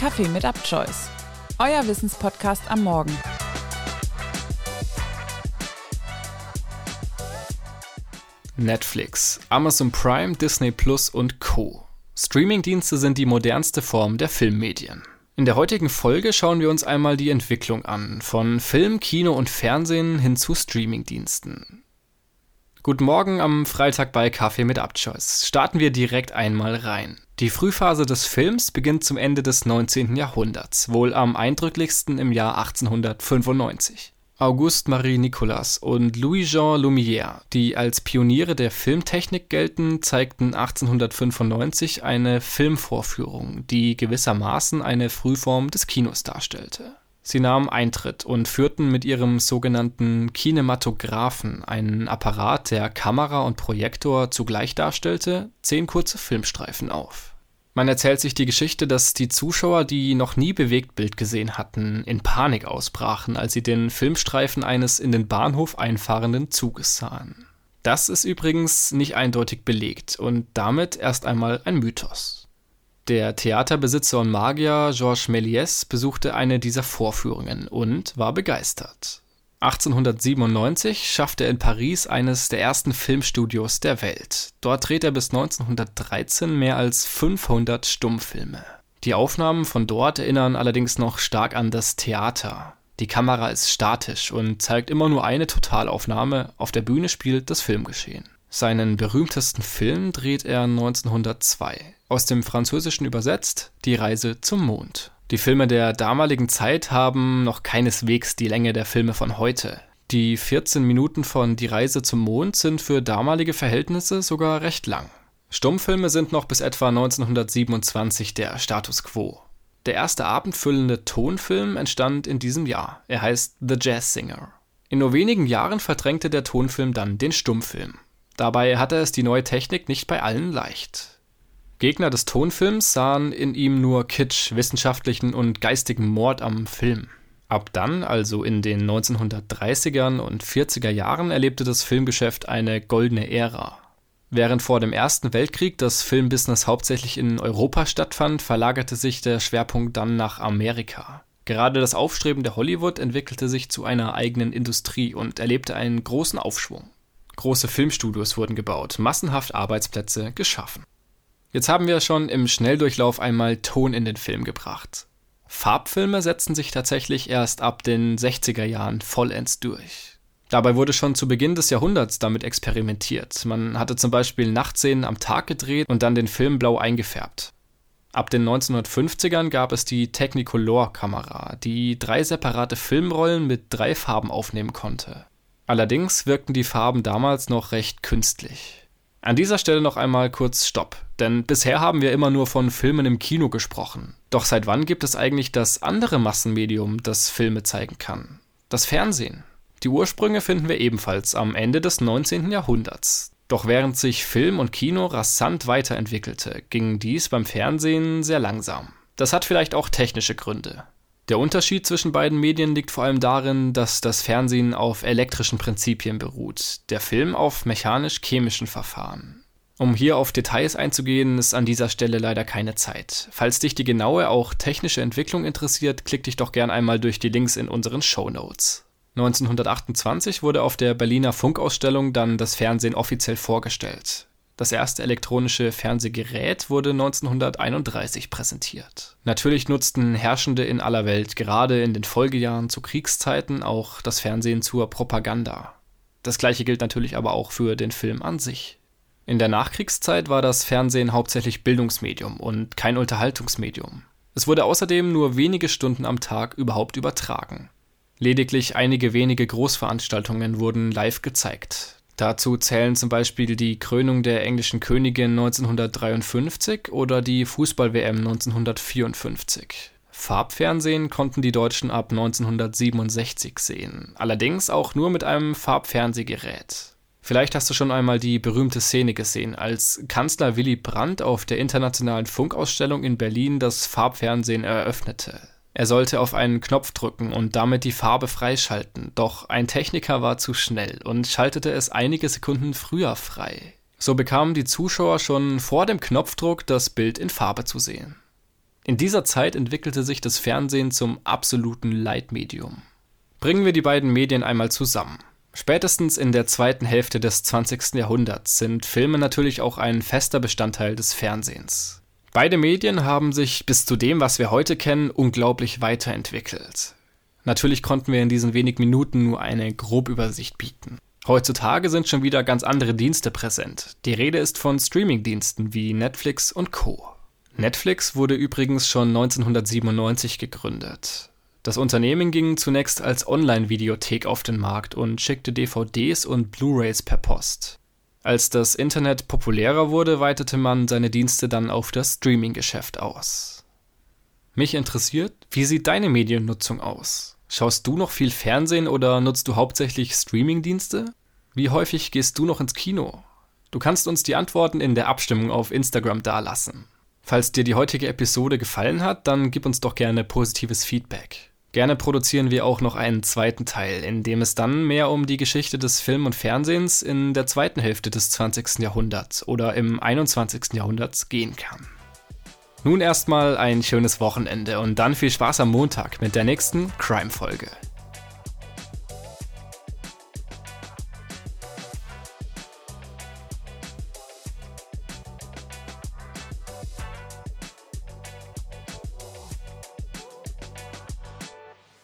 Kaffee mit UpChoice, euer Wissenspodcast am Morgen. Netflix, Amazon Prime, Disney Plus und Co. Streamingdienste sind die modernste Form der Filmmedien. In der heutigen Folge schauen wir uns einmal die Entwicklung an, von Film, Kino und Fernsehen hin zu Streamingdiensten. Guten Morgen am Freitag bei Kaffee mit Upchoice. Starten wir direkt einmal rein. Die Frühphase des Films beginnt zum Ende des 19. Jahrhunderts, wohl am eindrücklichsten im Jahr 1895. Auguste-Marie Nicolas und Louis-Jean Lumière, die als Pioniere der Filmtechnik gelten, zeigten 1895 eine Filmvorführung, die gewissermaßen eine Frühform des Kinos darstellte. Sie nahmen Eintritt und führten mit ihrem sogenannten Kinematographen, einen Apparat, der Kamera und Projektor zugleich darstellte, zehn kurze Filmstreifen auf man erzählt sich die Geschichte, dass die Zuschauer, die noch nie Bewegtbild gesehen hatten, in Panik ausbrachen, als sie den Filmstreifen eines in den Bahnhof einfahrenden Zuges sahen. Das ist übrigens nicht eindeutig belegt und damit erst einmal ein Mythos. Der Theaterbesitzer und Magier Georges Méliès besuchte eine dieser Vorführungen und war begeistert. 1897 schaffte er in Paris eines der ersten Filmstudios der Welt. Dort dreht er bis 1913 mehr als 500 Stummfilme. Die Aufnahmen von dort erinnern allerdings noch stark an das Theater. Die Kamera ist statisch und zeigt immer nur eine Totalaufnahme, auf der Bühne spielt das Filmgeschehen. Seinen berühmtesten Film dreht er 1902, aus dem Französischen übersetzt Die Reise zum Mond. Die Filme der damaligen Zeit haben noch keineswegs die Länge der Filme von heute. Die 14 Minuten von Die Reise zum Mond sind für damalige Verhältnisse sogar recht lang. Stummfilme sind noch bis etwa 1927 der Status quo. Der erste abendfüllende Tonfilm entstand in diesem Jahr. Er heißt The Jazz Singer. In nur wenigen Jahren verdrängte der Tonfilm dann den Stummfilm. Dabei hatte es die neue Technik nicht bei allen leicht. Gegner des Tonfilms sahen in ihm nur Kitsch, wissenschaftlichen und geistigen Mord am Film. Ab dann, also in den 1930ern und 40er Jahren, erlebte das Filmgeschäft eine goldene Ära. Während vor dem Ersten Weltkrieg das Filmbusiness hauptsächlich in Europa stattfand, verlagerte sich der Schwerpunkt dann nach Amerika. Gerade das Aufstreben der Hollywood entwickelte sich zu einer eigenen Industrie und erlebte einen großen Aufschwung. Große Filmstudios wurden gebaut, massenhaft Arbeitsplätze geschaffen. Jetzt haben wir schon im Schnelldurchlauf einmal Ton in den Film gebracht. Farbfilme setzen sich tatsächlich erst ab den 60er Jahren vollends durch. Dabei wurde schon zu Beginn des Jahrhunderts damit experimentiert. Man hatte zum Beispiel Nachtszenen am Tag gedreht und dann den Film blau eingefärbt. Ab den 1950ern gab es die Technicolor-Kamera, die drei separate Filmrollen mit drei Farben aufnehmen konnte. Allerdings wirkten die Farben damals noch recht künstlich. An dieser Stelle noch einmal kurz Stopp, denn bisher haben wir immer nur von Filmen im Kino gesprochen. Doch seit wann gibt es eigentlich das andere Massenmedium, das Filme zeigen kann? Das Fernsehen. Die Ursprünge finden wir ebenfalls am Ende des 19. Jahrhunderts. Doch während sich Film und Kino rasant weiterentwickelte, ging dies beim Fernsehen sehr langsam. Das hat vielleicht auch technische Gründe. Der Unterschied zwischen beiden Medien liegt vor allem darin, dass das Fernsehen auf elektrischen Prinzipien beruht, der Film auf mechanisch-chemischen Verfahren. Um hier auf Details einzugehen, ist an dieser Stelle leider keine Zeit. Falls dich die genaue, auch technische Entwicklung interessiert, klick dich doch gern einmal durch die Links in unseren Show Notes. 1928 wurde auf der Berliner Funkausstellung dann das Fernsehen offiziell vorgestellt. Das erste elektronische Fernsehgerät wurde 1931 präsentiert. Natürlich nutzten Herrschende in aller Welt gerade in den Folgejahren zu Kriegszeiten auch das Fernsehen zur Propaganda. Das gleiche gilt natürlich aber auch für den Film an sich. In der Nachkriegszeit war das Fernsehen hauptsächlich Bildungsmedium und kein Unterhaltungsmedium. Es wurde außerdem nur wenige Stunden am Tag überhaupt übertragen. Lediglich einige wenige Großveranstaltungen wurden live gezeigt. Dazu zählen zum Beispiel die Krönung der englischen Königin 1953 oder die Fußball-WM 1954. Farbfernsehen konnten die Deutschen ab 1967 sehen, allerdings auch nur mit einem Farbfernsehgerät. Vielleicht hast du schon einmal die berühmte Szene gesehen, als Kanzler Willy Brandt auf der internationalen Funkausstellung in Berlin das Farbfernsehen eröffnete. Er sollte auf einen Knopf drücken und damit die Farbe freischalten, doch ein Techniker war zu schnell und schaltete es einige Sekunden früher frei. So bekamen die Zuschauer schon vor dem Knopfdruck das Bild in Farbe zu sehen. In dieser Zeit entwickelte sich das Fernsehen zum absoluten Leitmedium. Bringen wir die beiden Medien einmal zusammen. Spätestens in der zweiten Hälfte des 20. Jahrhunderts sind Filme natürlich auch ein fester Bestandteil des Fernsehens. Beide Medien haben sich bis zu dem, was wir heute kennen, unglaublich weiterentwickelt. Natürlich konnten wir in diesen wenigen Minuten nur eine Grobübersicht bieten. Heutzutage sind schon wieder ganz andere Dienste präsent. Die Rede ist von Streamingdiensten wie Netflix und Co. Netflix wurde übrigens schon 1997 gegründet. Das Unternehmen ging zunächst als Online-Videothek auf den Markt und schickte DVDs und Blu-rays per Post. Als das Internet populärer wurde, weitete man seine Dienste dann auf das Streaming-Geschäft aus. Mich interessiert, wie sieht deine Mediennutzung aus? Schaust du noch viel Fernsehen oder nutzt du hauptsächlich Streaming-Dienste? Wie häufig gehst du noch ins Kino? Du kannst uns die Antworten in der Abstimmung auf Instagram dalassen. Falls dir die heutige Episode gefallen hat, dann gib uns doch gerne positives Feedback. Gerne produzieren wir auch noch einen zweiten Teil, in dem es dann mehr um die Geschichte des Film und Fernsehens in der zweiten Hälfte des 20. Jahrhunderts oder im 21. Jahrhunderts gehen kann. Nun erstmal ein schönes Wochenende und dann viel Spaß am Montag mit der nächsten Crime-Folge.